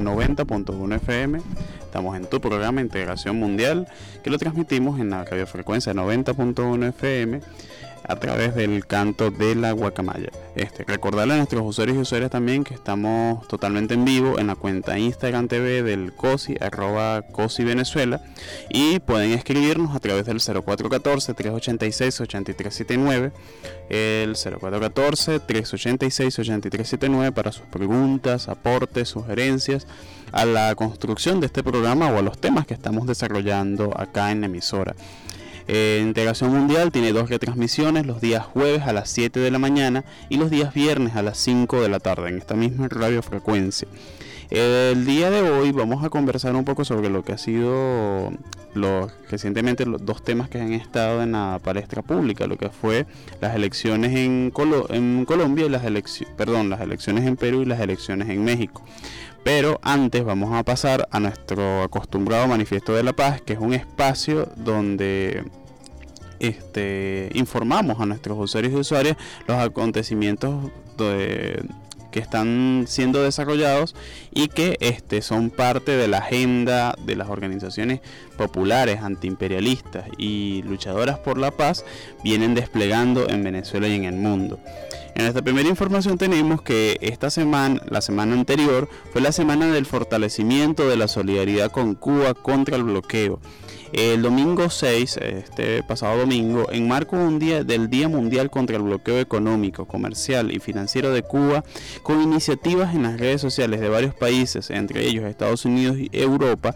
90.1 FM. Estamos en tu programa Integración Mundial, que lo transmitimos en la radiofrecuencia 90.1 FM a través del canto de la guacamaya. Este, recordarle a nuestros usuarios y usuarias también que estamos totalmente en vivo en la cuenta Instagram TV del COSI, arroba COSI y pueden escribirnos a través del 0414-386-8379, el 0414-386-8379 para sus preguntas, aportes, sugerencias a la construcción de este programa o a los temas que estamos desarrollando acá en la emisora. Eh, Integración Mundial tiene dos retransmisiones, los días jueves a las 7 de la mañana y los días viernes a las 5 de la tarde, en esta misma radiofrecuencia. El día de hoy vamos a conversar un poco sobre lo que ha sido recientemente los dos temas que han estado en la palestra pública, lo que fue las elecciones en, en Colombia y las elecciones, perdón, las elecciones en Perú y las elecciones en México. Pero antes vamos a pasar a nuestro acostumbrado manifiesto de la paz, que es un espacio donde este, informamos a nuestros usuarios y usuarias los acontecimientos de- que están siendo desarrollados y que este, son parte de la agenda de las organizaciones populares, antiimperialistas y luchadoras por la paz vienen desplegando en Venezuela y en el mundo. En esta primera información tenemos que esta semana, la semana anterior, fue la semana del fortalecimiento de la solidaridad con Cuba contra el bloqueo. El domingo 6, este pasado domingo, en marco un día del Día Mundial contra el Bloqueo Económico, Comercial y Financiero de Cuba, con iniciativas en las redes sociales de varios países, entre ellos Estados Unidos y Europa,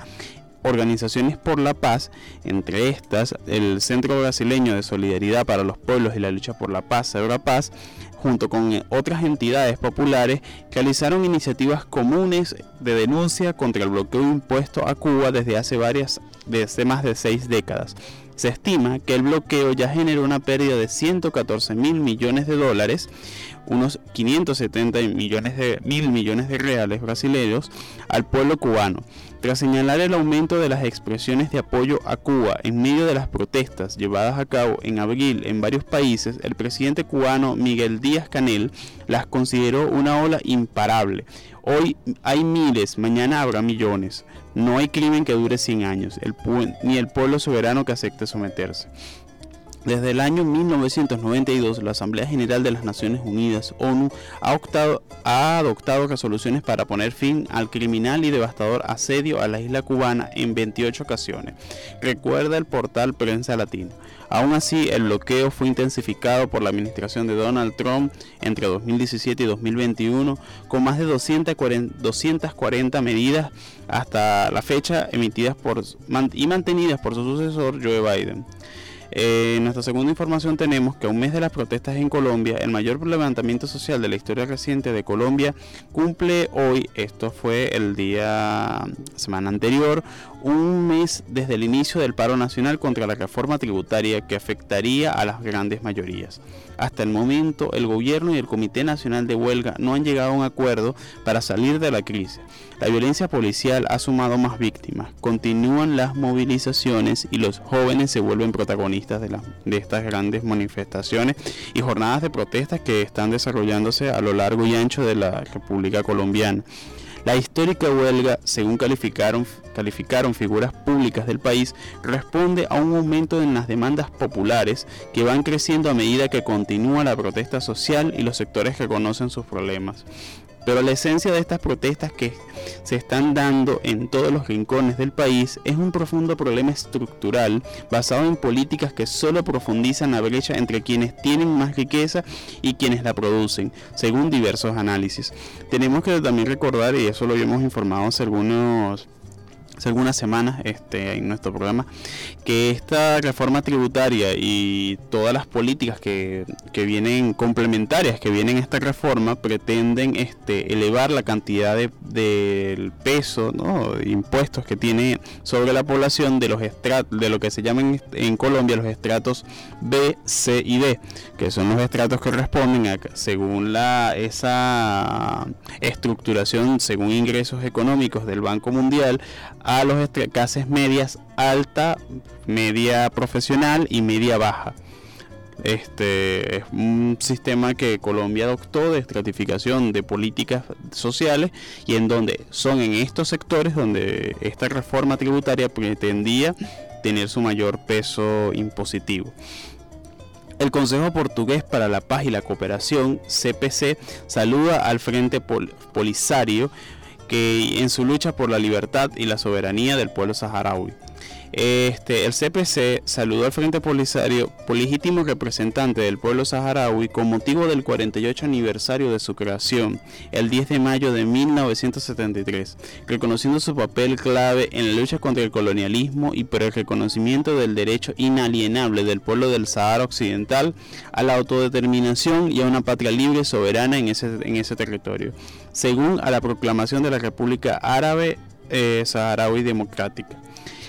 organizaciones por la paz, entre estas el Centro Brasileño de Solidaridad para los Pueblos y la Lucha por la Paz, Paz, junto con eh, otras entidades populares, realizaron iniciativas comunes de denuncia contra el bloqueo impuesto a Cuba desde hace varias, desde más de seis décadas. Se estima que el bloqueo ya generó una pérdida de 114 mil millones de dólares, unos 570 millones de mil millones de reales brasileños al pueblo cubano. Tras señalar el aumento de las expresiones de apoyo a Cuba en medio de las protestas llevadas a cabo en abril en varios países, el presidente cubano Miguel Díaz Canel las consideró una ola imparable. Hoy hay miles, mañana habrá millones. No hay crimen que dure 100 años, ni el pueblo soberano que acepte someterse. Desde el año 1992, la Asamblea General de las Naciones Unidas, ONU, ha, adoptado resoluciones para poner fin al criminal y devastador asedio a la isla cubana en 28 ocasiones. Recuerda el portal Prensa Latino. Aún así, el bloqueo fue intensificado por la administración de Donald Trump entre 2017 y 2021, con más de 240, 240 medidas hasta la fecha emitidas y mantenidas por su sucesor Joe Biden. Eh, en nuestra segunda información tenemos que a un mes de las protestas en Colombia, el mayor levantamiento social de la historia reciente de Colombia cumple hoy, esto fue el día semana anterior, un mes desde el inicio del paro nacional contra la reforma tributaria que afectaría a las grandes mayorías. Hasta el momento, el gobierno y el Comité Nacional de Huelga no han llegado a un acuerdo para salir de la crisis. La violencia policial ha sumado más víctimas, continúan las movilizaciones y los jóvenes se vuelven protagonistas de, de estas grandes manifestaciones y jornadas de protestas que están desarrollándose a lo largo y ancho de la República Colombiana. La histórica huelga, según calificaron, figuras públicas del país, responde a un aumento en las demandas populares que van creciendo a medida que continúa la protesta social y los sectores que conocen sus problemas. Pero la esencia de estas protestas que se están dando en todos los rincones del país es un profundo problema estructural basado en políticas que solo profundizan la brecha entre quienes tienen más riqueza y quienes la producen, según diversos análisis. Tenemos que también recordar, y eso lo habíamos informado hace algunos hace algunas semanas este, en nuestro programa, que esta reforma tributaria y todas las políticas que, vienen complementarias, que vienen esta reforma, pretenden este, elevar la cantidad del de, peso, ¿no? de impuestos que tiene sobre la población de los estratos, de lo que se llaman en Colombia los estratos B, C y D, que son los estratos que responden a, según la, esa estructuración, según ingresos económicos del Banco Mundial, a los clases medias alta, media profesional y media baja. Este es un sistema que Colombia adoptó de estratificación de políticas sociales y en donde son en estos sectores donde esta reforma tributaria pretendía tener su mayor peso impositivo. El Consejo Portugués para la Paz y la Cooperación, CPC, saluda al Frente Polisario que en su lucha por la libertad y la soberanía del pueblo saharaui. Este, el CPC saludó al Frente Polisario, legítimo representante del pueblo saharaui, con motivo del 48 aniversario de su creación, el 10 de mayo de 1973, reconociendo su papel clave en la lucha contra el colonialismo y por el reconocimiento del derecho inalienable del pueblo del Sahara Occidental a la autodeterminación y a una patria libre y soberana en ese, en ese territorio, según a la proclamación de la República Árabe eh, Saharaui Democrática.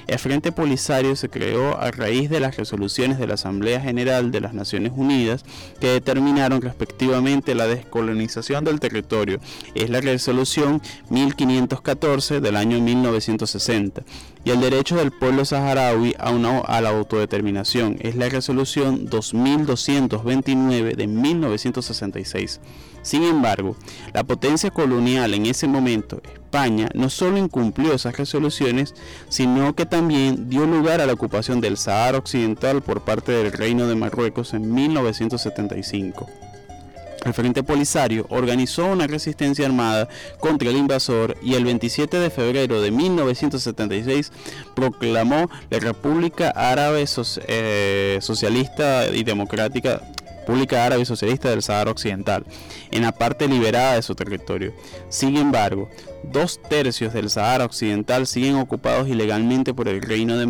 El Frente Polisario se creó a raíz de las resoluciones de la Asamblea General de las Naciones Unidas que determinaron respectivamente la descolonización del territorio. Es la resolución 1514 del año 1960 y el derecho del pueblo saharaui a, la autodeterminación. Es la resolución 2229 de 1966. Sin embargo, la potencia colonial en ese momento, España, no solo incumplió esas resoluciones, sino que también dio lugar a la ocupación del Sahara Occidental por parte del Reino de Marruecos en 1975. El Frente Polisario organizó una resistencia armada contra el invasor y el 27 de febrero de 1976 proclamó la República Árabe eh, Socialista y Democrática República Árabe Socialista del Sahara Occidental, en la parte liberada de su territorio. Sin embargo, dos tercios del Sahara Occidental siguen ocupados ilegalmente por el Reino de,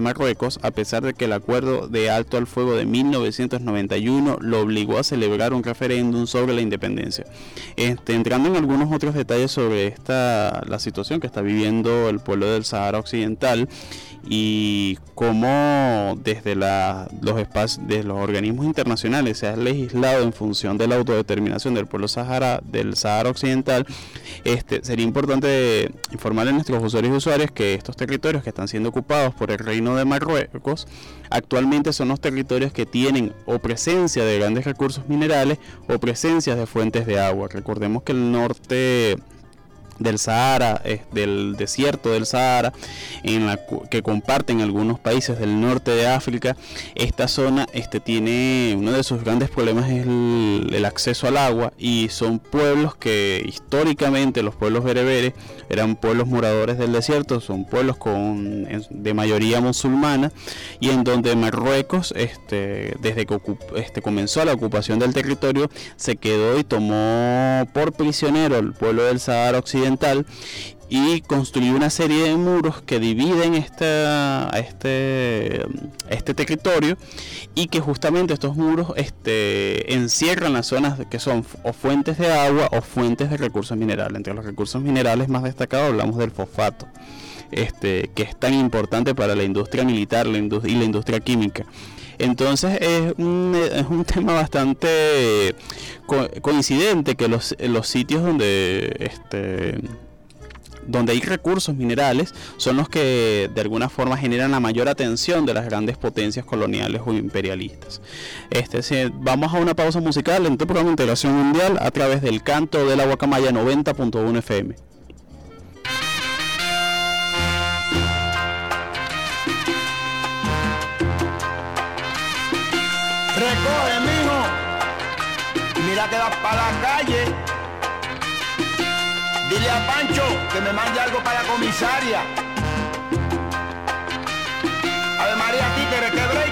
Marruecos, a pesar de que el acuerdo de alto al fuego de 1991 lo obligó a celebrar un referéndum sobre la independencia. Este, entrando en algunos otros detalles sobre esta, la situación que está viviendo el pueblo del Sahara Occidental y cómo desde los espacios de los organismos internacionales se ha legislado en función de la autodeterminación del pueblo Sahara del Sahara Occidental este sería importante informar a nuestros usuarios y usuarios que estos territorios que están siendo ocupados por el reino de Marruecos actualmente son los territorios que tienen o presencia de grandes recursos minerales o presencias de fuentes de agua. Recordemos que el norte del Sahara, del desierto del Sahara, en la que comparten algunos países del norte de África. Esta zona este, tiene uno de sus grandes problemas es el, acceso al agua y son pueblos que históricamente los pueblos bereberes eran pueblos moradores del desierto, son pueblos con de mayoría musulmana y en donde Marruecos este, desde que este, comenzó la ocupación del territorio se quedó y tomó por prisionero el pueblo del Sahara Occidental y construyó una serie de muros que dividen esta, este, este territorio y que justamente estos muros este, encierran las zonas que son o fuentes de agua o fuentes de recursos minerales. Entre los recursos minerales más destacados hablamos del fosfato, este, que es tan importante para la industria militar la y la industria química. Entonces es un, es un tema bastante coincidente que los, los sitios donde este donde hay recursos minerales son los que de alguna forma generan la mayor atención de las grandes potencias coloniales o imperialistas. Este, vamos a una pausa musical en tu programa Integración Mundial a través del canto de la Guacamaya 90.1 FM. Para la calle. Dile a Pancho que me mande algo para la comisaria. Ave María Títere, que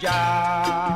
Ya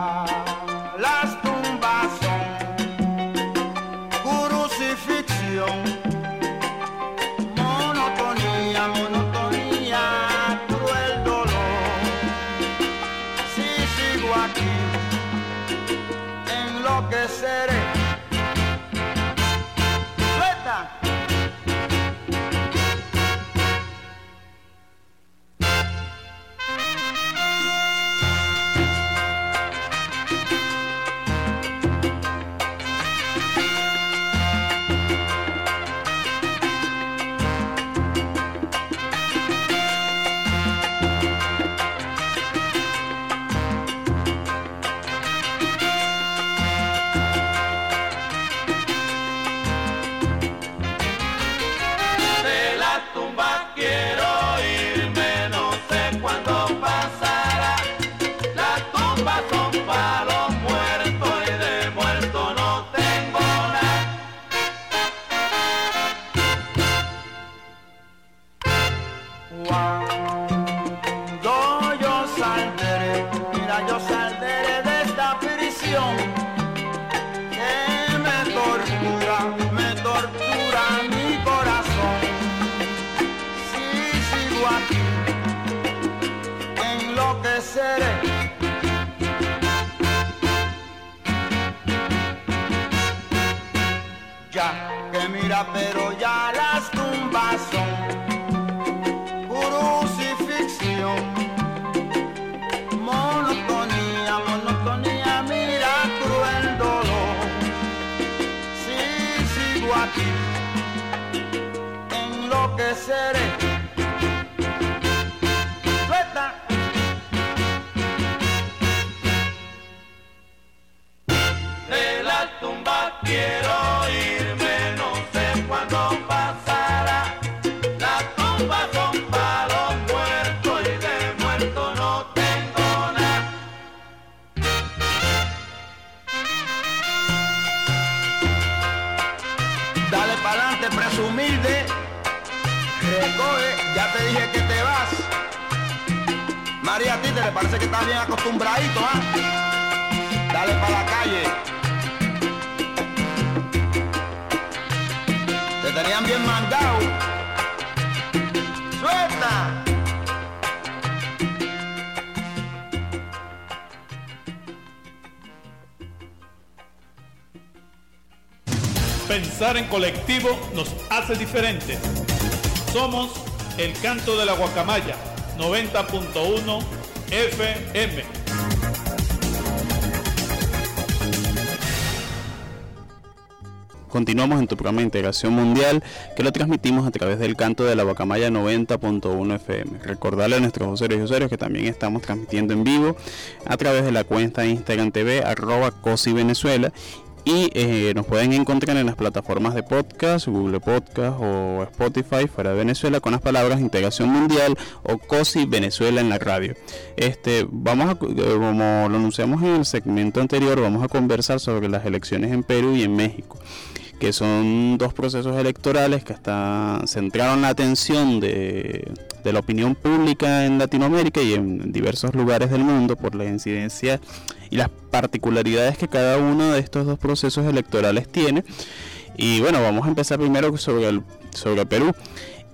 enloqueceré. acostumbradito, ¿ah? Dale para la calle. Te tenían bien mandado. ¡Suelta! Pensar en colectivo nos hace diferentes. Somos el canto de la guacamaya 90.1 FM. Continuamos en tu programa de Integración Mundial que lo transmitimos a través del canto de la Guacamaya 90.1 FM. Recordarle a nuestros usuarios y usuarios que también estamos transmitiendo en vivo a través de la cuenta Instagram TV arroba COSI y eh, nos pueden encontrar en las plataformas de podcast, Google Podcast o Spotify fuera de Venezuela con las palabras Integración Mundial o COSI Venezuela en la radio. Este, vamos a, eh, como lo anunciamos en el segmento anterior, vamos a conversar sobre las elecciones en Perú y en México que son dos procesos electorales que hasta centraron la atención de, la opinión pública en Latinoamérica y en diversos lugares del mundo por la incidencia y las particularidades que cada uno de estos dos procesos electorales tiene. Y bueno, vamos a empezar primero sobre el, sobre Perú.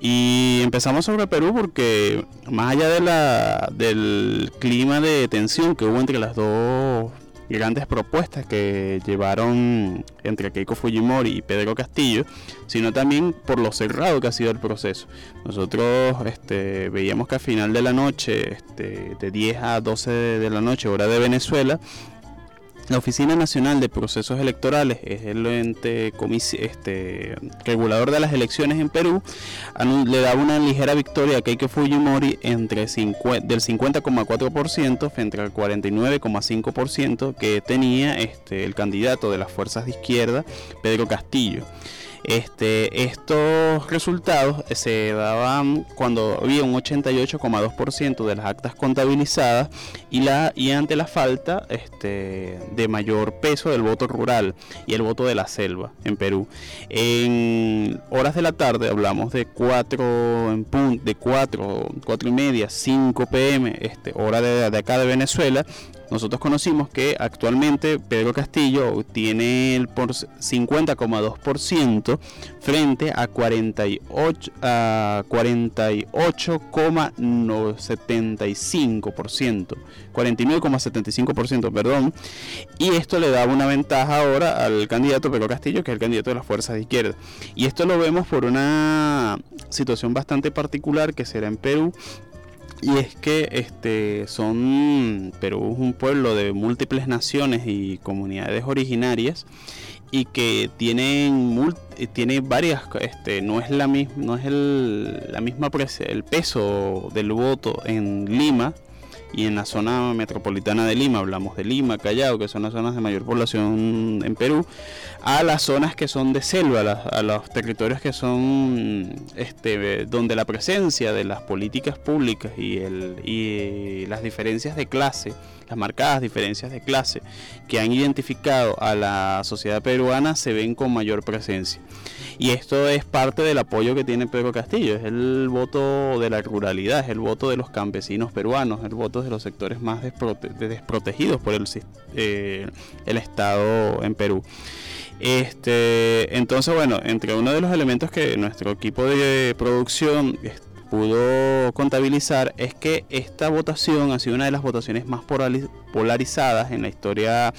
Y empezamos sobre Perú porque más allá de la, del clima de tensión que hubo entre las dos grandes propuestas que llevaron entre Keiko Fujimori y Pedro Castillo, sino también por lo cerrado que ha sido el proceso. Nosotros este, veíamos que a final de la noche, este, de 10 a 12 de la noche, hora de Venezuela, la Oficina Nacional de Procesos Electorales es el ente este, regulador de las elecciones en Perú. Le da una ligera victoria a Keiko Fujimori entre del 50,4% frente al 49,5% que tenía este, el candidato de las fuerzas de izquierda, Pedro Castillo. Este, estos resultados se daban cuando había un 88,2% de las actas contabilizadas y, la, ante la falta este, de mayor peso del voto rural y el voto de la selva en Perú. En horas de la tarde hablamos de 4 en de 4, 4 y media, 5 pm, este, hora de, de acá de Venezuela, nosotros conocimos que actualmente Pedro Castillo tiene el 50,2% frente a 48 a 48,75%, 49,75%, perdón, y esto le daba una ventaja ahora al candidato Pedro Castillo, que es el candidato de las fuerzas de izquierda. Y esto lo vemos por una situación bastante particular que será en Perú, y es que este son Perú es un pueblo de múltiples naciones y comunidades originarias y que tienen tiene varias este no es la misma no es el la misma el peso del voto en Lima y en la zona metropolitana de Lima, hablamos de Lima, Callao, que son las zonas de mayor población en Perú, a las zonas que son de selva, a, los territorios que son este, donde la presencia de las políticas públicas y, el, y las diferencias de clase, las marcadas diferencias de clase que han identificado a la sociedad peruana se ven con mayor presencia. Y esto es parte del apoyo que tiene Pedro Castillo, es el voto de la ruralidad, es el voto de los campesinos peruanos, el voto de los sectores más desprotegidos por el, eh, el Estado en Perú. Este, entonces, bueno, entre uno de los elementos que nuestro equipo de producción pudo contabilizar es que esta votación ha sido una de las votaciones más polarizadas en la historia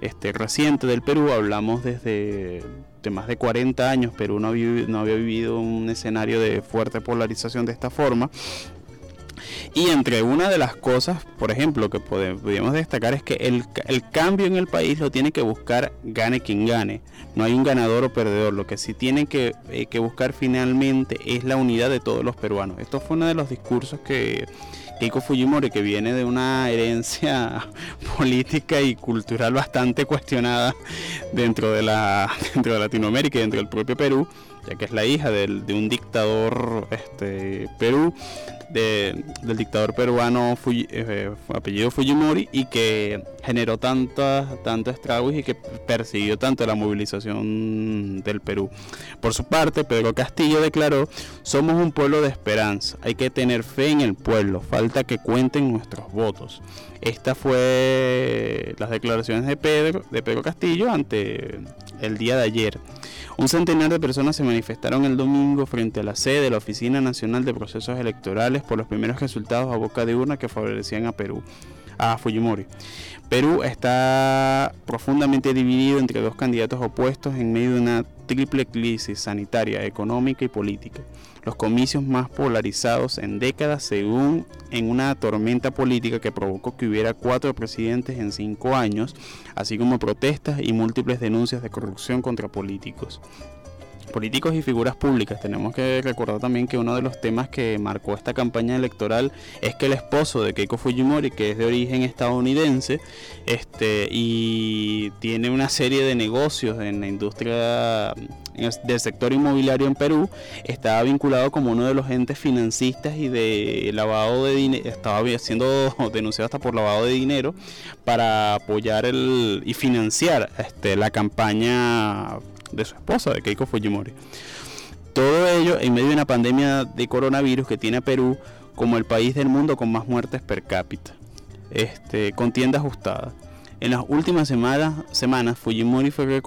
este, reciente del Perú. Hablamos desde de más de 40 años, Perú no, no había vivido un escenario de fuerte polarización de esta forma. Y entre una de las cosas, por ejemplo, que podemos destacar es que el, cambio en el país lo tiene que buscar gane quien gane. No hay un ganador o perdedor. Lo que sí tiene que, eh, que buscar finalmente es la unidad de todos los peruanos. Esto fue uno de los discursos que Keiko Fujimori, que viene de una herencia política y cultural bastante cuestionada dentro de, la, dentro de Latinoamérica y dentro del propio Perú, ya que es la hija de un dictador este, Perú, del dictador peruano eh, apellido Fujimori y que generó tantos tanto estragos y que persiguió tanto la movilización del Perú. Por su parte, Pedro Castillo declaró, somos un pueblo de esperanza, hay que tener fe en el pueblo, falta que cuenten nuestros votos. Esta fue las declaraciones de Pedro, de Pedro Castillo ante el día de ayer. Un centenar de personas se manifestaron el domingo frente a la sede de la Oficina Nacional de Procesos Electorales por los primeros resultados a boca de urna que favorecían a Perú. a Fujimori. Perú está profundamente dividido entre dos candidatos opuestos en medio de una triple crisis sanitaria, económica y política. Los comicios más polarizados en décadas según en una tormenta política que provocó que hubiera cuatro presidentes en cinco años, así como protestas y múltiples denuncias de corrupción contra políticos políticos y figuras públicas. Tenemos que recordar también que uno de los temas que marcó esta campaña electoral es que el esposo de Keiko Fujimori, que es de origen estadounidense, este y tiene una serie de negocios en la industria del sector inmobiliario en Perú, estaba vinculado como uno de los entes financistas y de lavado de dinero, estaba siendo denunciado hasta por lavado de dinero para apoyar el y financiar este, la campaña de su esposa, de Keiko Fujimori. Todo ello en medio de una pandemia de coronavirus que tiene a Perú como el país del mundo con más muertes per cápita. Este, con tienda ajustada. En las últimas semanas, semanas Fujimori fue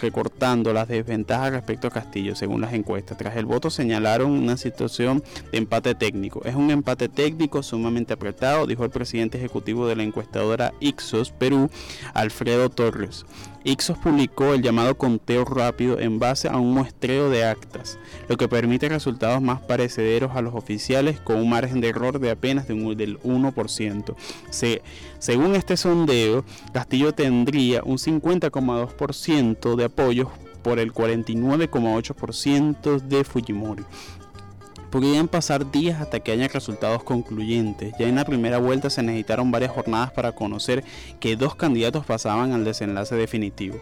recortando las desventajas respecto a Castillo, según las encuestas. Tras el voto señalaron una situación de empate técnico. Es un empate técnico sumamente apretado, dijo el presidente ejecutivo de la encuestadora Ixos Perú, Alfredo Torres. Ixos publicó el llamado conteo rápido en base a un muestreo de actas, lo que permite resultados más parecederos a los oficiales con un margen de error de apenas del 1%. según este sondeo, Castillo tendría un 50,2% de apoyos por el 49,8% de Fujimori podrían pasar días hasta que haya resultados concluyentes. Ya en la primera vuelta se necesitaron varias jornadas para conocer que dos candidatos pasaban al desenlace definitivo.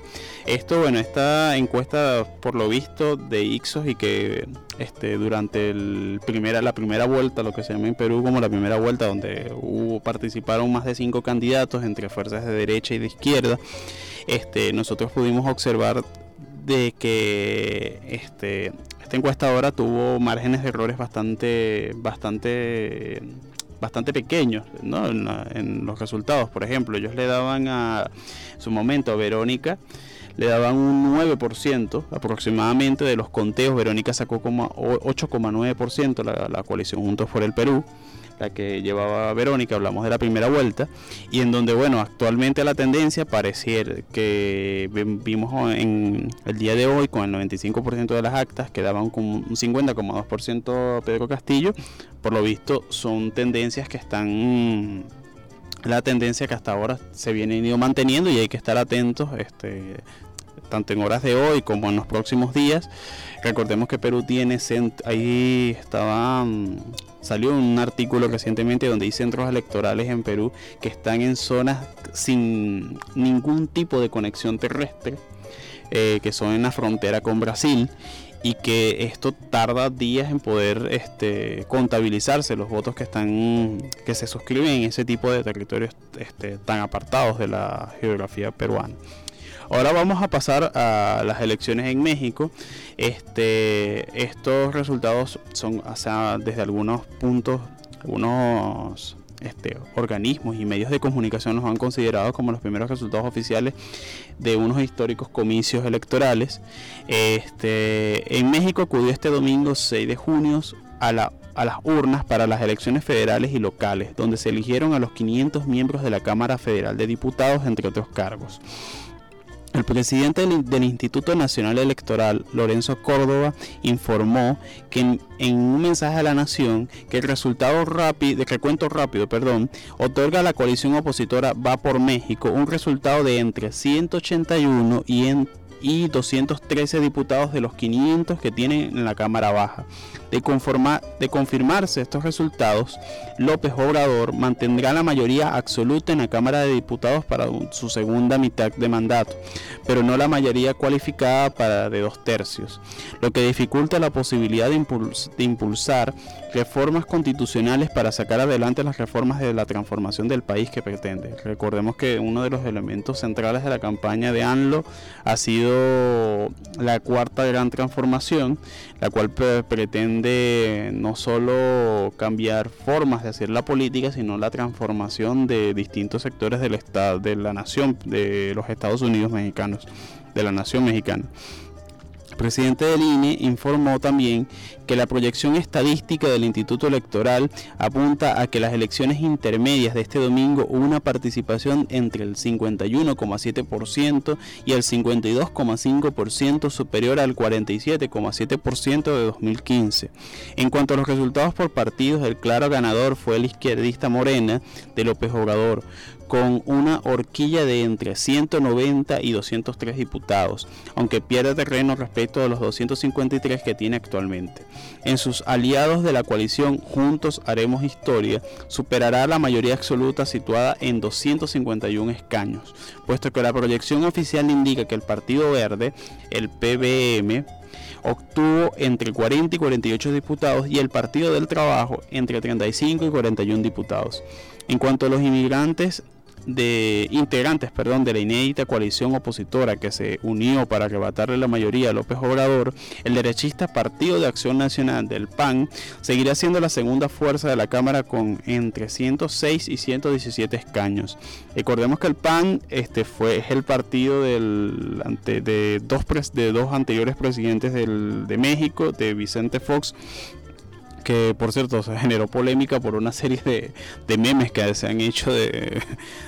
Esto, bueno, esta encuesta por lo visto de Ixos y que este, durante el primera, la primera vuelta, lo que se llama en Perú como la primera vuelta, donde hubo, participaron más de cinco candidatos entre fuerzas de derecha y de izquierda, este, nosotros pudimos observar de que este, esta encuestadora tuvo márgenes de errores bastante, bastante, bastante pequeños en, los resultados. Por ejemplo, ellos le daban a su momento a Verónica, le daban un 9% aproximadamente de los conteos. Verónica sacó como 8,9% la, la coalición Juntos por el Perú la que llevaba Verónica, hablamos de la primera vuelta, y en donde, bueno, actualmente la tendencia pareciera que vimos en el día de hoy con el 95% de las actas que daban con un 50,2% Pedro Castillo, por lo visto son tendencias que están la tendencia que hasta ahora se viene ido manteniendo y hay que estar atentos este tanto en horas de hoy como en los próximos días. Recordemos que Perú tiene, ahí estaban Salió un artículo recientemente donde hay centros electorales en Perú que están en zonas sin ningún tipo de conexión terrestre, eh, que son en la frontera con Brasil y que esto tarda días en poder este, contabilizarse los votos que están que se suscriben en ese tipo de territorios este, tan apartados de la geografía peruana. Ahora vamos a pasar a las elecciones en México. Este, estos resultados son desde algunos puntos, algunos este, organismos y medios de comunicación los han considerado como los primeros resultados oficiales de unos históricos comicios electorales. Este, en México acudió este domingo 6 de junio a, la, a las urnas para las elecciones federales y locales, donde se eligieron a los 500 miembros de la Cámara Federal de Diputados, entre otros cargos. El presidente del, Instituto Nacional Electoral, Lorenzo Córdoba, informó que en, un mensaje a la nación que el resultado rápido, de recuento rápido, perdón, otorga a la coalición opositora Va por México un resultado de entre 181 y en y 213 diputados de los 500 que tienen en la Cámara Baja. De, de confirmarse estos resultados, López Obrador mantendrá la mayoría absoluta en la Cámara de Diputados para su segunda mitad de mandato, pero no la mayoría cualificada para de dos tercios, lo que dificulta la posibilidad de, de impulsar reformas constitucionales para sacar adelante las reformas de la transformación del país que pretende. Recordemos que uno de los elementos centrales de la campaña de ANLO ha sido la cuarta gran transformación, la cual pretende no solo cambiar formas de hacer la política, sino la transformación de distintos sectores del estado, de la nación, de los Estados Unidos mexicanos, de la nación mexicana. Presidente del INE informó también que la proyección estadística del Instituto Electoral apunta a que las elecciones intermedias de este domingo hubo una participación entre el 51,7% y el 52,5% superior al 47,7% de 2015. En cuanto a los resultados por partidos, el claro ganador fue el izquierdista Morena de López Obrador, con una horquilla de entre 190 y 203 diputados, aunque pierde terreno respecto a los 253 que tiene actualmente. En sus aliados de la coalición Juntos Haremos Historia, superará la mayoría absoluta situada en 251 escaños, puesto que la proyección oficial indica que el Partido Verde, el PBM, obtuvo entre 40 y 48 diputados y el Partido del Trabajo entre 35 y 41 diputados. En cuanto a los inmigrantes, de integrantes perdón, de la inédita coalición opositora que se unió para arrebatarle la mayoría a López Obrador, el derechista Partido de Acción Nacional del PAN seguirá siendo la segunda fuerza de la Cámara con entre 106 y 117 escaños. Recordemos que el PAN este, fue, es el partido del, de, dos, de dos anteriores presidentes del, de México, de Vicente Fox que por cierto se generó polémica por una serie de, memes que se han hecho de,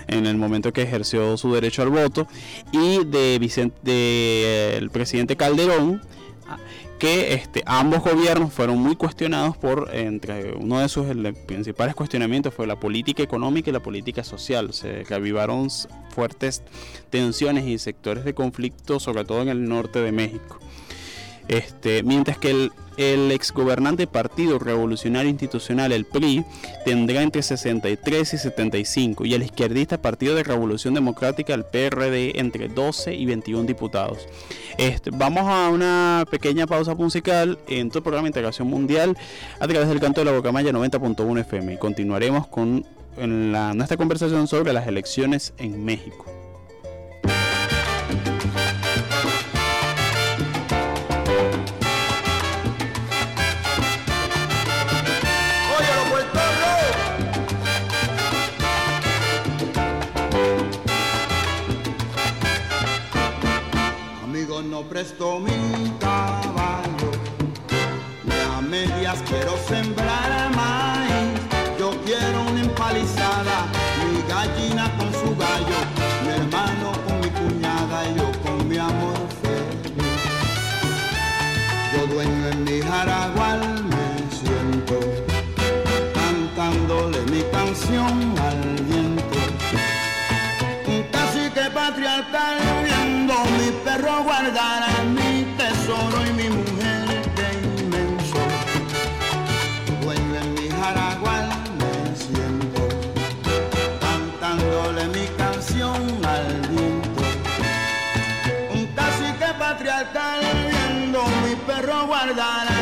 en el momento que ejerció su derecho al voto y de Vicente de, el presidente Calderón que este, ambos gobiernos fueron muy cuestionados por, entre uno de sus principales cuestionamientos fue la política económica y la política social. Se reavivaron fuertes tensiones y sectores de conflicto, sobre todo en el norte de México. Este, mientras que el, el exgobernante Partido Revolucionario Institucional, el PRI, tendrá entre 63 y 75 y el izquierdista Partido de Revolución Democrática, el PRD, entre 12 y 21 diputados. Este, vamos a una pequeña pausa musical en tu programa Integración Mundial a través del canto de la Bocamaya 90.1 FM y continuaremos con nuestra conversación sobre las elecciones en México. Presto mi caballo, y a medias quiero sembrar perro guardar mi tesoro y mi mujer de inmenso. Dueño en mi jaragual me siento, cantándole mi canción al viento. Un cacique patriarcal viendo mi perro guardar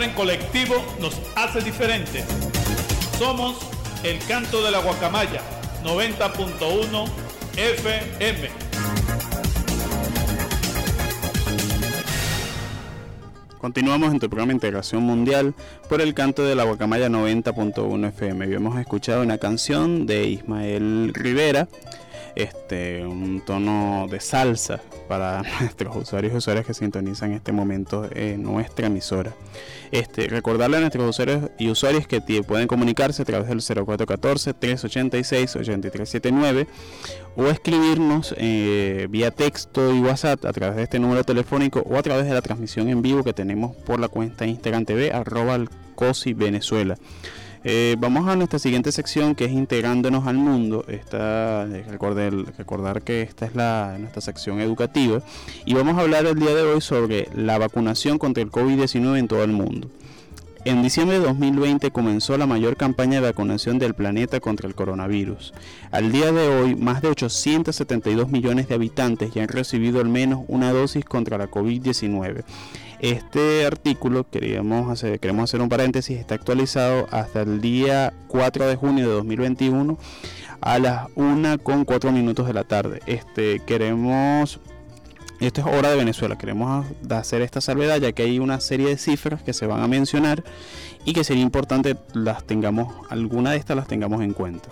En colectivo nos hace diferentes. Somos el canto de la guacamaya 90.1 FM. Continuamos en tu programa Integración Mundial por el canto de la Guacamaya 90.1 FM. Habíamos escuchado una canción de Ismael Rivera, este, un tono de salsa para nuestros usuarios y usuarias que sintonizan en este momento en nuestra emisora. Este, recordarle a nuestros usuarios y usuarios que pueden comunicarse a través del 0414-386-8379 o escribirnos eh, vía texto y WhatsApp a través de este número telefónico o a través de la transmisión en vivo que tenemos por la cuenta Instagram TV arroba Venezuela. Eh, vamos a nuestra siguiente sección que es integrándonos al mundo. Esta, recordar, recordar que esta es la, nuestra sección educativa y vamos a hablar el día de hoy sobre la vacunación contra el COVID-19 en todo el mundo. En diciembre de 2020 comenzó la mayor campaña de vacunación del planeta contra el coronavirus. Al día de hoy, más de 872 millones de habitantes ya han recibido al menos una dosis contra la COVID-19. Este artículo, queríamos queremos hacer un paréntesis, está actualizado hasta el día 4 de junio de 2021 a las 1 con 4 minutos de la tarde. Este, queremos esto es hora de Venezuela. Queremos hacer esta salvedad ya que hay una serie de cifras que se van a mencionar y que sería importante las tengamos, alguna de estas las tengamos en cuenta.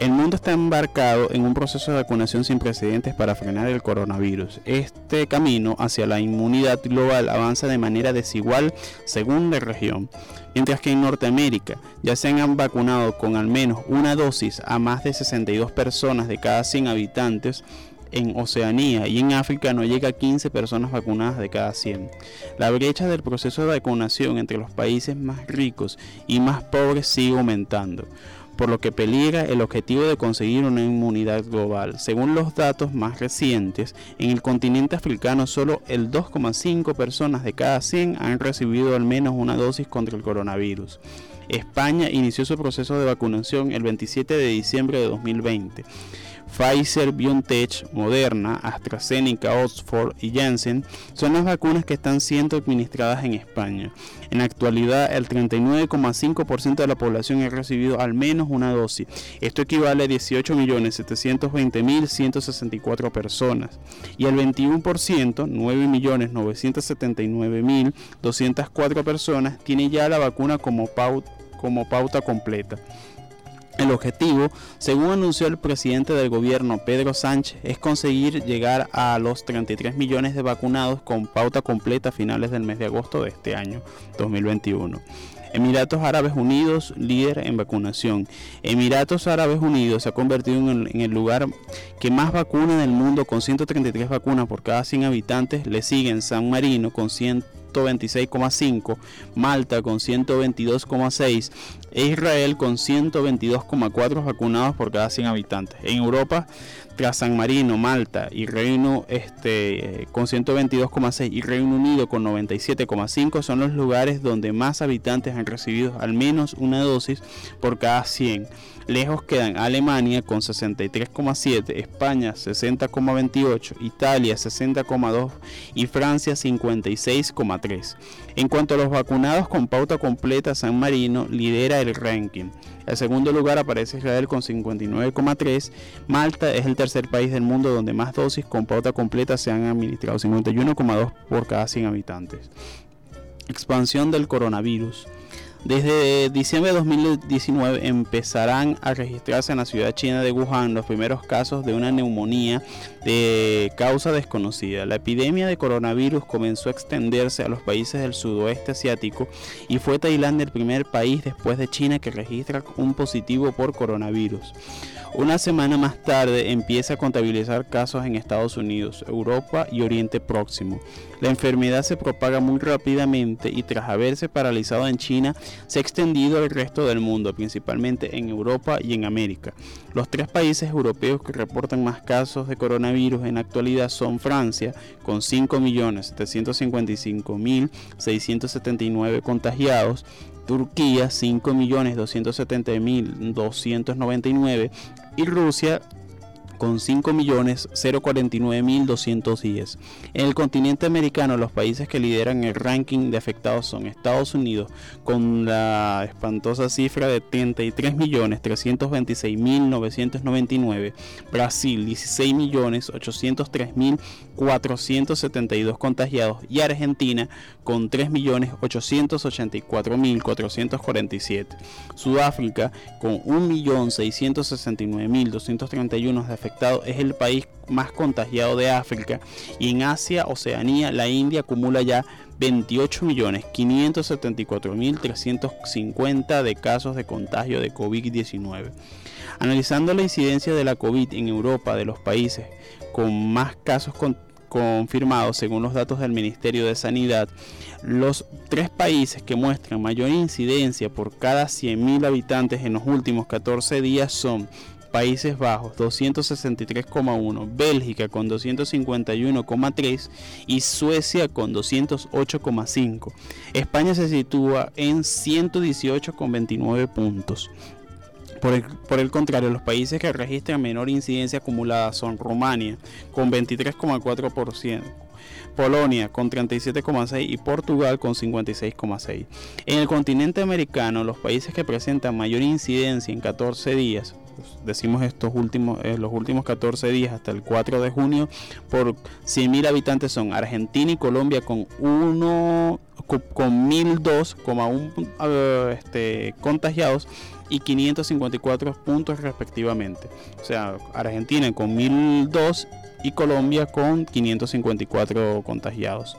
El mundo está embarcado en un proceso de vacunación sin precedentes para frenar el coronavirus. Este camino hacia la inmunidad global avanza de manera desigual según la región. Mientras que en Norteamérica ya se han vacunado con al menos una dosis a más de 62 personas de cada 100 habitantes, en Oceanía y en África no llega a 15 personas vacunadas de cada 100. La brecha del proceso de vacunación entre los países más ricos y más pobres sigue aumentando por lo que peligra el objetivo de conseguir una inmunidad global. Según los datos más recientes, en el continente africano solo el 2,5 personas de cada 100 han recibido al menos una dosis contra el coronavirus. España inició su proceso de vacunación el 27 de diciembre de 2020. Pfizer, BioNTech, Moderna, AstraZeneca, Oxford y Janssen son las vacunas que están siendo administradas en España. En la actualidad, el 39,5% de la población ha recibido al menos una dosis. Esto equivale a 18.720.164 personas. Y el 21%, 9.979.204 personas, tiene ya la vacuna como como pauta completa. El objetivo, según anunció el presidente del gobierno Pedro Sánchez, es conseguir llegar a los 33 millones de vacunados con pauta completa a finales del mes de agosto de este año 2021. Emiratos Árabes Unidos, líder en vacunación. Emiratos Árabes Unidos se ha convertido en el, lugar que más vacuna en el mundo con 133 vacunas por cada 100 habitantes. Le siguen San Marino con 126,5, Malta con 122,6 e Israel con 122,4 vacunados por cada 100 habitantes. En Europa, tras San Marino, Malta y Reino este, con 122,6 y Reino Unido con 97,5 son los lugares donde más habitantes han recibido al menos una dosis por cada 100. Lejos quedan Alemania con 63,7, España 60,28, Italia 60,2 y Francia 56,3. En cuanto a los vacunados con pauta completa, San Marino lidera el ranking. En segundo lugar aparece Israel con 59,3. Malta es el tercer país del mundo donde más dosis con pauta completa se han administrado, 51,2 por cada 100 habitantes. Expansión del coronavirus. Desde diciembre de 2019 empezarán a registrarse en la ciudad china de Wuhan los primeros casos de una neumonía de causa desconocida. La epidemia de coronavirus comenzó a extenderse a los países del sudoeste asiático y fue Tailandia el primer país después de China que registra un positivo por coronavirus. Una semana más tarde empieza a contabilizar casos en Estados Unidos, Europa y Oriente Próximo. La enfermedad se propaga muy rápidamente y tras haberse paralizado en China, se ha extendido al resto del mundo, principalmente en Europa y en América. Los tres países europeos que reportan más casos de coronavirus en la actualidad son Francia, con 5.755.679 contagiados, Turquía 5.270.299 y Rusia con 5.049.210. En el continente americano, los países que lideran el ranking de afectados son Estados Unidos, con la espantosa cifra de 33.326.999, Brasil, 16.803.472 contagiados y Argentina con 3.884.447. Sudáfrica con 1.669.231 de afectados es el país más contagiado de África y en Asia, Oceanía, la India acumula ya 28.574.350 de casos de contagio de COVID-19. Analizando la incidencia de la COVID en Europa de los países con más casos confirmados según los datos del Ministerio de Sanidad, los tres países que muestran mayor incidencia por cada 100.000 habitantes en los últimos 14 días son Países Bajos 263,1, Bélgica con 251,3 y Suecia con 208,5. España se sitúa en 118,29 puntos. Por el, por el, contrario, los países que registran menor incidencia acumulada son Rumania con 23,4%. Polonia con 37,6 y Portugal con 56,6. En el continente americano, los países que presentan mayor incidencia en 14 días decimos estos últimos, eh, los últimos 14 días hasta el 4 de junio, por 100.000 habitantes son Argentina y Colombia con 1 con 1002,1 este, contagiados y 554 puntos respectivamente. O sea, Argentina con 1002 y Colombia con 554 contagiados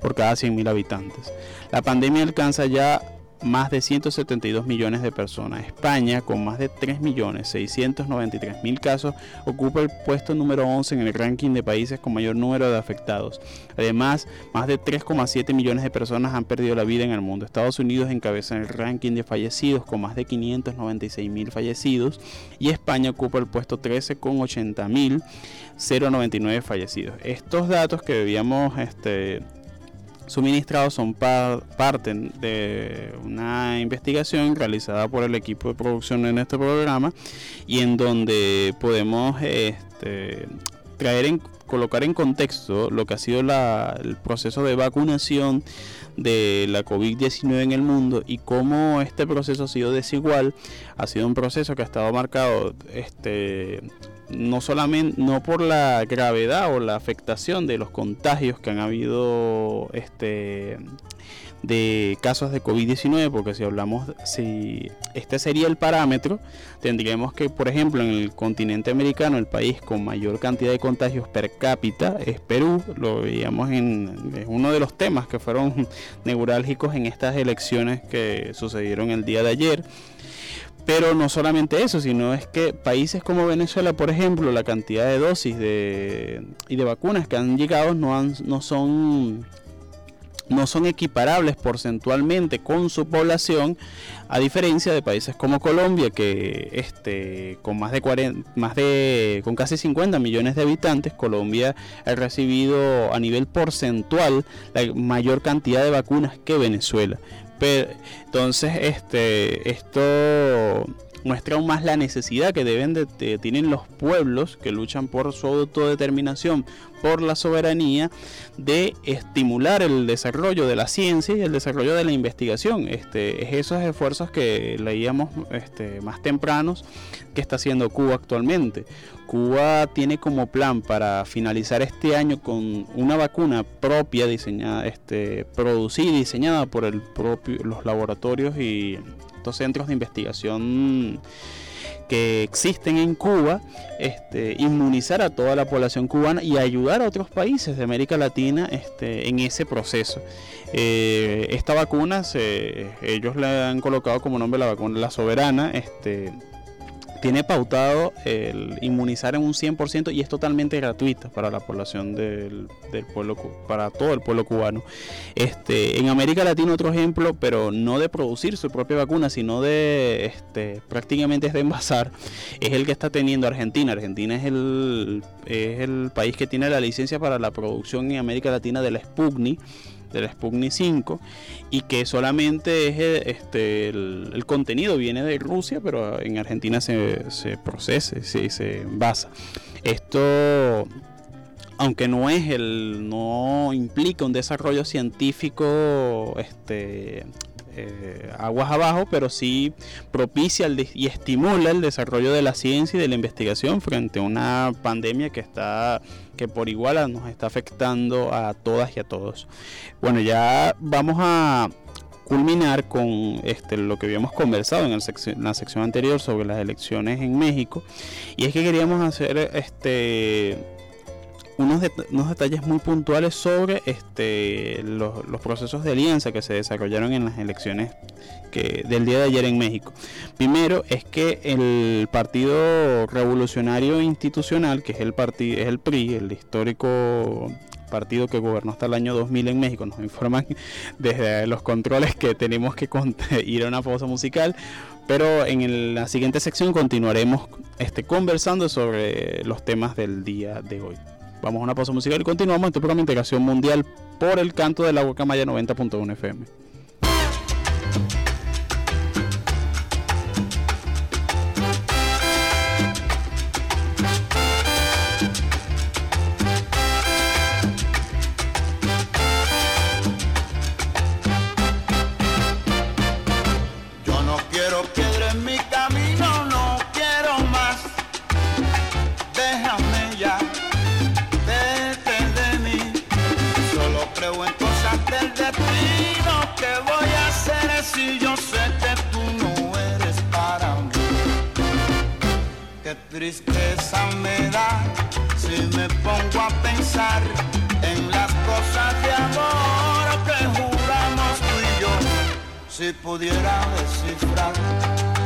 por cada 100.000 habitantes. La pandemia alcanza ya más de 172 millones de personas. España, con más de 3 millones 693 mil casos, ocupa el puesto número 11 en el ranking de países con mayor número de afectados. Además, más de 3,7 millones de personas han perdido la vida en el mundo. Estados Unidos encabeza el ranking de fallecidos con más de 596 mil fallecidos y España ocupa el puesto 13 con 80 mil 099 fallecidos. Estos datos que debíamos este, suministrados son parte de una investigación realizada por el equipo de producción en este programa y en donde podemos este, traer en, colocar en contexto lo que ha sido el proceso de vacunación de la COVID-19 en el mundo y cómo este proceso ha sido desigual, ha sido un proceso que ha estado marcado este, no solamente no por la gravedad o la afectación de los contagios que han habido este de casos de COVID-19, porque si hablamos, si este sería el parámetro, tendríamos que, por ejemplo, en el continente americano, el país con mayor cantidad de contagios per cápita es Perú, lo veíamos en es uno de los temas que fueron neurálgicos en estas elecciones que sucedieron el día de ayer. Pero no solamente eso, sino es que países como Venezuela, por ejemplo, la cantidad de dosis de, y de vacunas que han llegado no, han, no son no son equiparables porcentualmente con su población, a diferencia de países como Colombia, que este, con más de 40, más de, con casi 50 millones de habitantes, Colombia ha recibido a nivel porcentual la mayor cantidad de vacunas que Venezuela entonces, este, esto muestra aún más la necesidad que deben de, tienen los pueblos que luchan por su autodeterminación, por la soberanía, de estimular el desarrollo de la ciencia y el desarrollo de la investigación. Este, es esos esfuerzos que leíamos este, más tempranos que está haciendo Cuba actualmente. Cuba tiene como plan para finalizar este año con una vacuna propia diseñada, este, producida y diseñada por los laboratorios y estos centros de investigación que existen en Cuba, este, inmunizar a toda la población cubana y ayudar a otros países de América Latina este, en ese proceso. Eh, esta vacuna, se, ellos le han colocado como nombre la vacuna La Soberana, este, tiene pautado el inmunizar en un 100% y es totalmente gratuita para la población del, pueblo, para todo el pueblo cubano. Este, en América Latina otro ejemplo, pero no de producir su propia vacuna, sino de este, prácticamente es de envasar, es el que está teniendo Argentina. Argentina es el, es el país que tiene la licencia para la producción en América Latina de la Sputnik del Sputnik 5 y que solamente es eh, este, el, contenido viene de Rusia, pero en Argentina se, se procesa, se, se basa. Esto aunque no es el no implica un desarrollo científico este eh, aguas abajo, pero sí propicia y estimula el desarrollo de la ciencia y de la investigación frente a una pandemia que está que por igual nos está afectando a todas y a todos. Bueno, ya vamos a culminar con este, lo que habíamos conversado en, en, la sección anterior sobre las elecciones en México y es que queríamos hacer este unos, detalles muy puntuales sobre este, los, procesos de alianza que se desarrollaron en las elecciones que, del día de ayer en México. Primero es que el Partido Revolucionario Institucional, que es el, partido, es el PRI, el histórico partido que gobernó hasta el año 2000 en México, nos informan desde los controles que tenemos que ir a una pausa musical, pero en la siguiente sección continuaremos este, conversando sobre los temas del día de hoy. Vamos a una pausa musical y continuamos en tu programa Integración Mundial por el canto de la Guacamaya 90.1 FM. Tristeza me da si me pongo a pensar en las cosas de amor que juramos tú y yo. Si pudiera descifrar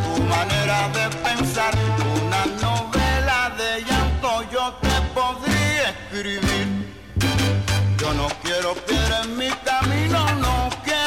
tu manera de pensar, una novela de llanto yo te podría escribir. Yo no quiero pierder en mi camino, no quiero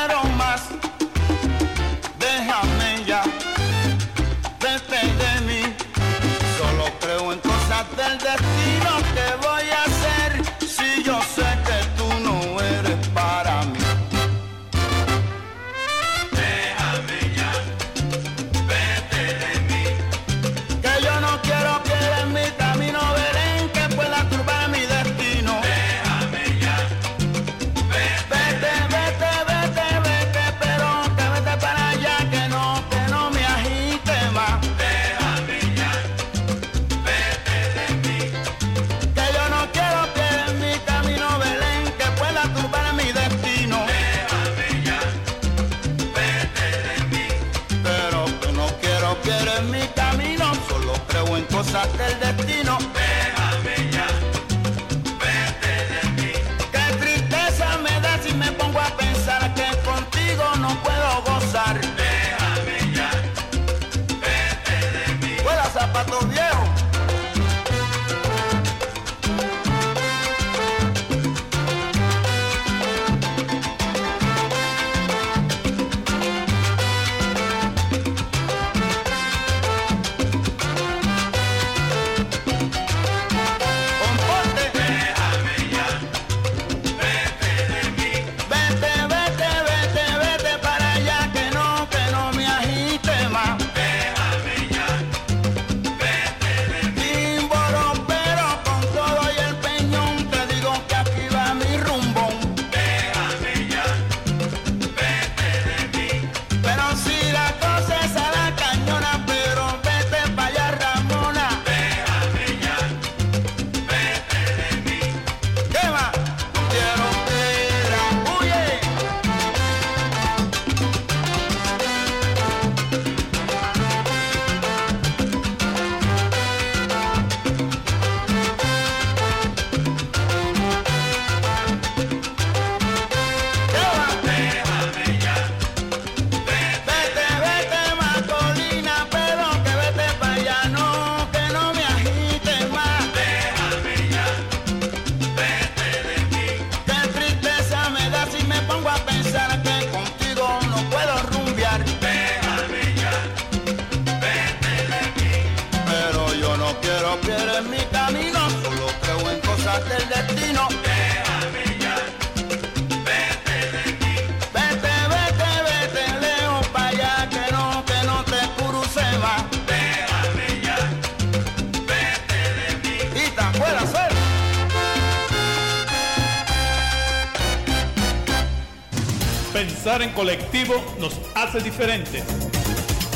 nos hace diferentes.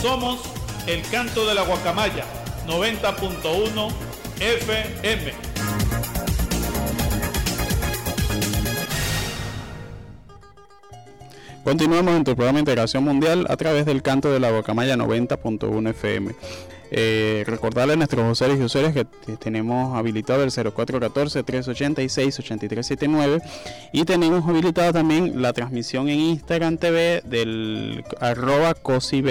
Somos el canto de la guacamaya 90.1 FM. Continuamos en tu programa de Integración Mundial a través del canto de la Guacamaya 90.1 FM. Eh, recordarle a nuestros usuarios y usuarios que tenemos habilitado el 0414-386-8379 y tenemos habilitado también la transmisión en Instagram TV del arroba COSI.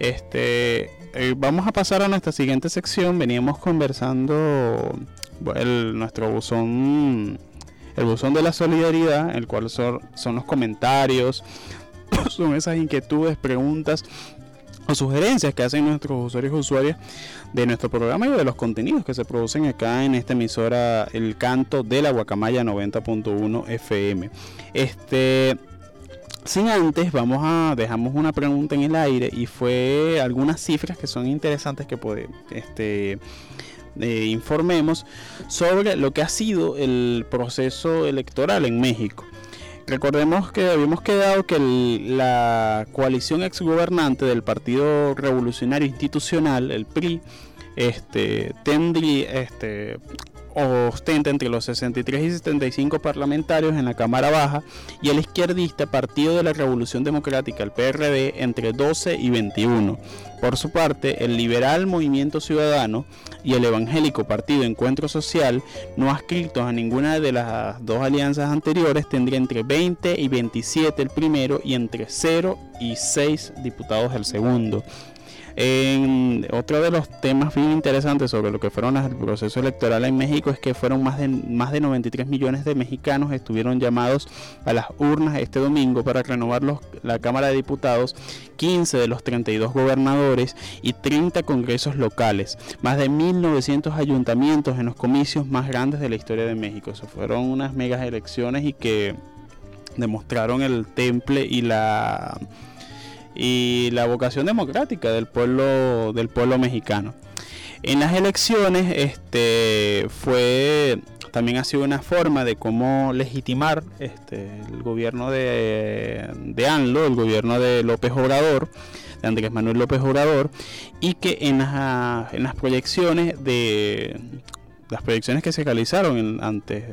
Este, eh, vamos a pasar a nuestra siguiente sección. Veníamos conversando nuestro buzón el buzón de la solidaridad, el cual son, son los comentarios, son esas inquietudes, preguntas o sugerencias que hacen nuestros usuarios y usuarias de nuestro programa y de los contenidos que se producen acá en esta emisora El Canto de la Guacamaya 90.1 FM. Este sin antes, vamos a dejamos una pregunta en el aire y fue algunas cifras que son interesantes que puede, este eh, informemos sobre lo que ha sido el proceso electoral en México. Recordemos que habíamos quedado que la coalición exgobernante del Partido Revolucionario Institucional, el PRI, este, tendría, este, ostenta entre los 63 y 75 parlamentarios en la Cámara Baja y el izquierdista Partido de la Revolución Democrática, el PRD, entre 12 y 21. Por su parte, el liberal Movimiento Ciudadano y el evangélico Partido Encuentro Social, no adscritos a ninguna de las dos alianzas anteriores, tendría entre 20 y 27 el primero y entre 0 y 6 diputados el segundo. En otro de los temas bien interesantes sobre lo que fueron el proceso electoral en México es que fueron más de, más de 93 millones de mexicanos estuvieron llamados a las urnas este domingo para renovar la Cámara de Diputados, 15 de los 32 gobernadores y 30 congresos locales, más de 1.900 ayuntamientos en los comicios más grandes de la historia de México. Eso fueron unas megas elecciones y que demostraron el temple y la y la vocación democrática del pueblo del pueblo mexicano. En las elecciones este fue también ha sido una forma de cómo legitimar este, el gobierno de, de ANLO, el gobierno de López Obrador, de Andrés Manuel López Obrador, y que en las, en las proyecciones de las proyecciones que se realizaron antes,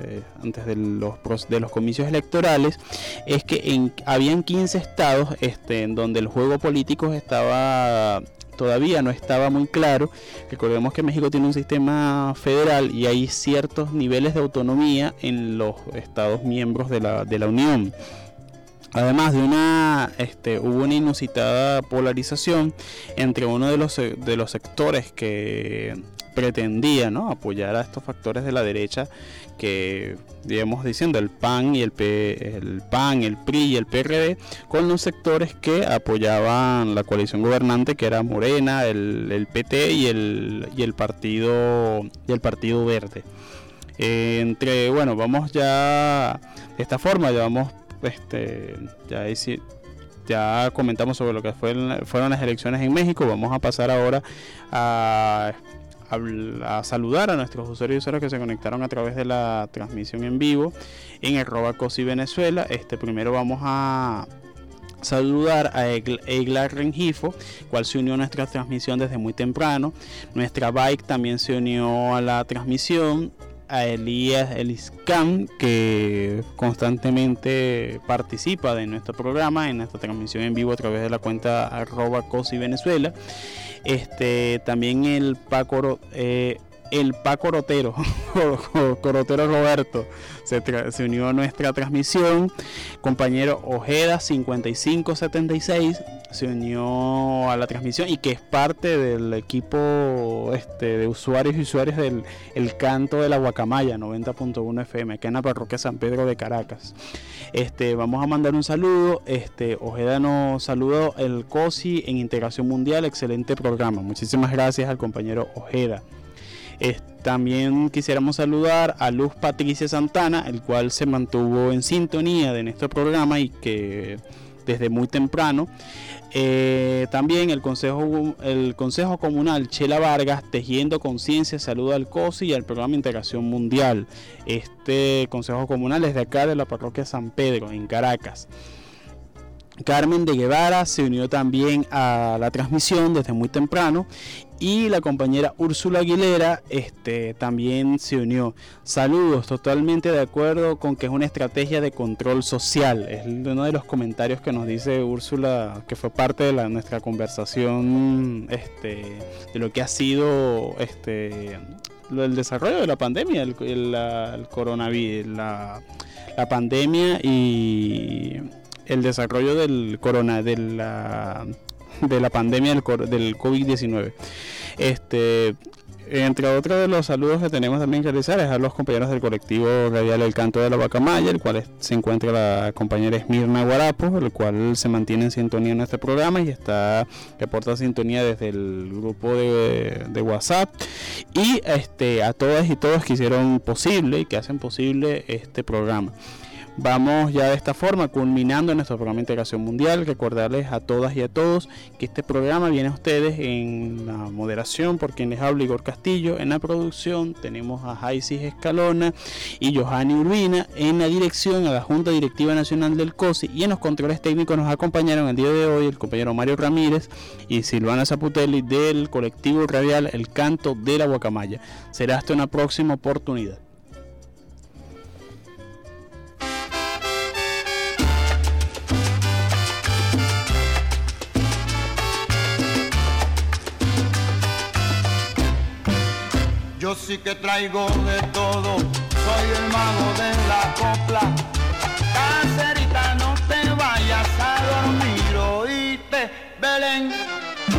antes de, los, de los comicios electorales es que en, habían 15 estados este, en donde el juego político estaba todavía no estaba muy claro. Recordemos que México tiene un sistema federal y hay ciertos niveles de autonomía en los estados miembros de la, de la Unión. Además de una, este, hubo una inusitada polarización entre uno de los, de los sectores que pretendía ¿no? apoyar a estos factores de la derecha que, digamos, diciendo el PAN y el, P, el PAN, el PRI y el PRD, con los sectores que apoyaban la coalición gobernante, que era Morena, el, el PT y el, y el partido y el Partido Verde. Eh, entre, bueno, vamos ya de esta forma, ya vamos, este, ya ya comentamos sobre lo que fue, fueron las elecciones en México. Vamos a pasar ahora a a, saludar a nuestros usuarios y usuarios que se conectaron a través de la transmisión en vivo en arroba COSI Venezuela. Este primero vamos a saludar a Egla Rengifo, cual se unió a nuestra transmisión desde muy temprano. Nuestra bike también se unió a la transmisión. A Elías Eliscan, que constantemente participa de nuestro programa, en nuestra transmisión en vivo a través de la cuenta arroba Venezuela. Este, también el Paco, eh, el Paco Rotero, Corotero Roberto, se, unió a nuestra transmisión. Compañero Ojeda 5576 se unió a la transmisión y que es parte del equipo este, de usuarios y usuarias del el canto de la Guacamaya 90.1 FM, acá en la parroquia San Pedro de Caracas. Este, vamos a mandar un saludo. Este, Ojeda nos saludó el COSI en Integración Mundial, excelente programa. Muchísimas gracias al compañero Ojeda también quisiéramos saludar a Luz Patricia Santana, el cual se mantuvo en sintonía de nuestro programa y que desde muy temprano. Eh, también el Consejo, el Consejo Comunal Chela Vargas, Tejiendo Conciencia, saluda al COSI y al programa Integración Mundial. Este Consejo Comunal es de acá de la parroquia San Pedro, en Caracas. Carmen de Guevara se unió también a la transmisión desde muy temprano y la compañera Úrsula Aguilera este, también se unió. Saludos, totalmente de acuerdo con que es una estrategia de control social. Es uno de los comentarios que nos dice Úrsula, que fue parte de la, nuestra conversación este, de lo que ha sido este, el desarrollo de la pandemia, el, el coronavirus, la, la pandemia y el desarrollo del corona de la de la pandemia del, del COVID-19. Este, entre otros de los saludos que tenemos también que realizar es a los compañeros del colectivo radial El Canto de la Bacamaya, el cual se encuentra la compañera Esmirna Guarapo, el cual se mantiene en sintonía en este programa y está reporta sintonía desde el grupo de, de, WhatsApp y este a todas y todos que hicieron posible y que hacen posible este programa. Vamos ya de esta forma culminando nuestro programa de integración mundial. Recordarles a todas y a todos que este programa viene a ustedes en la moderación por quien les habla Igor Castillo. En la producción tenemos a Jaisis Escalona y Johanny Urbina. En la dirección a la Junta Directiva Nacional del COSI y en los controles técnicos nos acompañaron el día de hoy el compañero Mario Ramírez y Silvana Zaputelli del colectivo radial El Canto de la Guacamaya. Será hasta una próxima oportunidad. Que traigo de todo, soy el mago de la copla. Cacerita, no te vayas a dormir, oíste, Belén,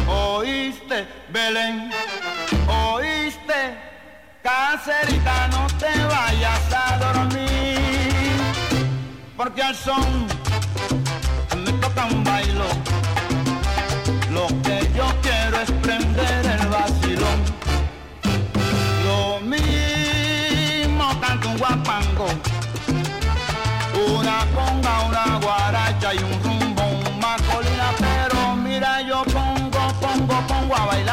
oíste, Belén, oíste. Cacerita, no te vayas a dormir, porque al son me toca un bailo. una conga, una guaracha y un rumbo, una colina, pero mira yo pongo, pongo, pongo a bailar.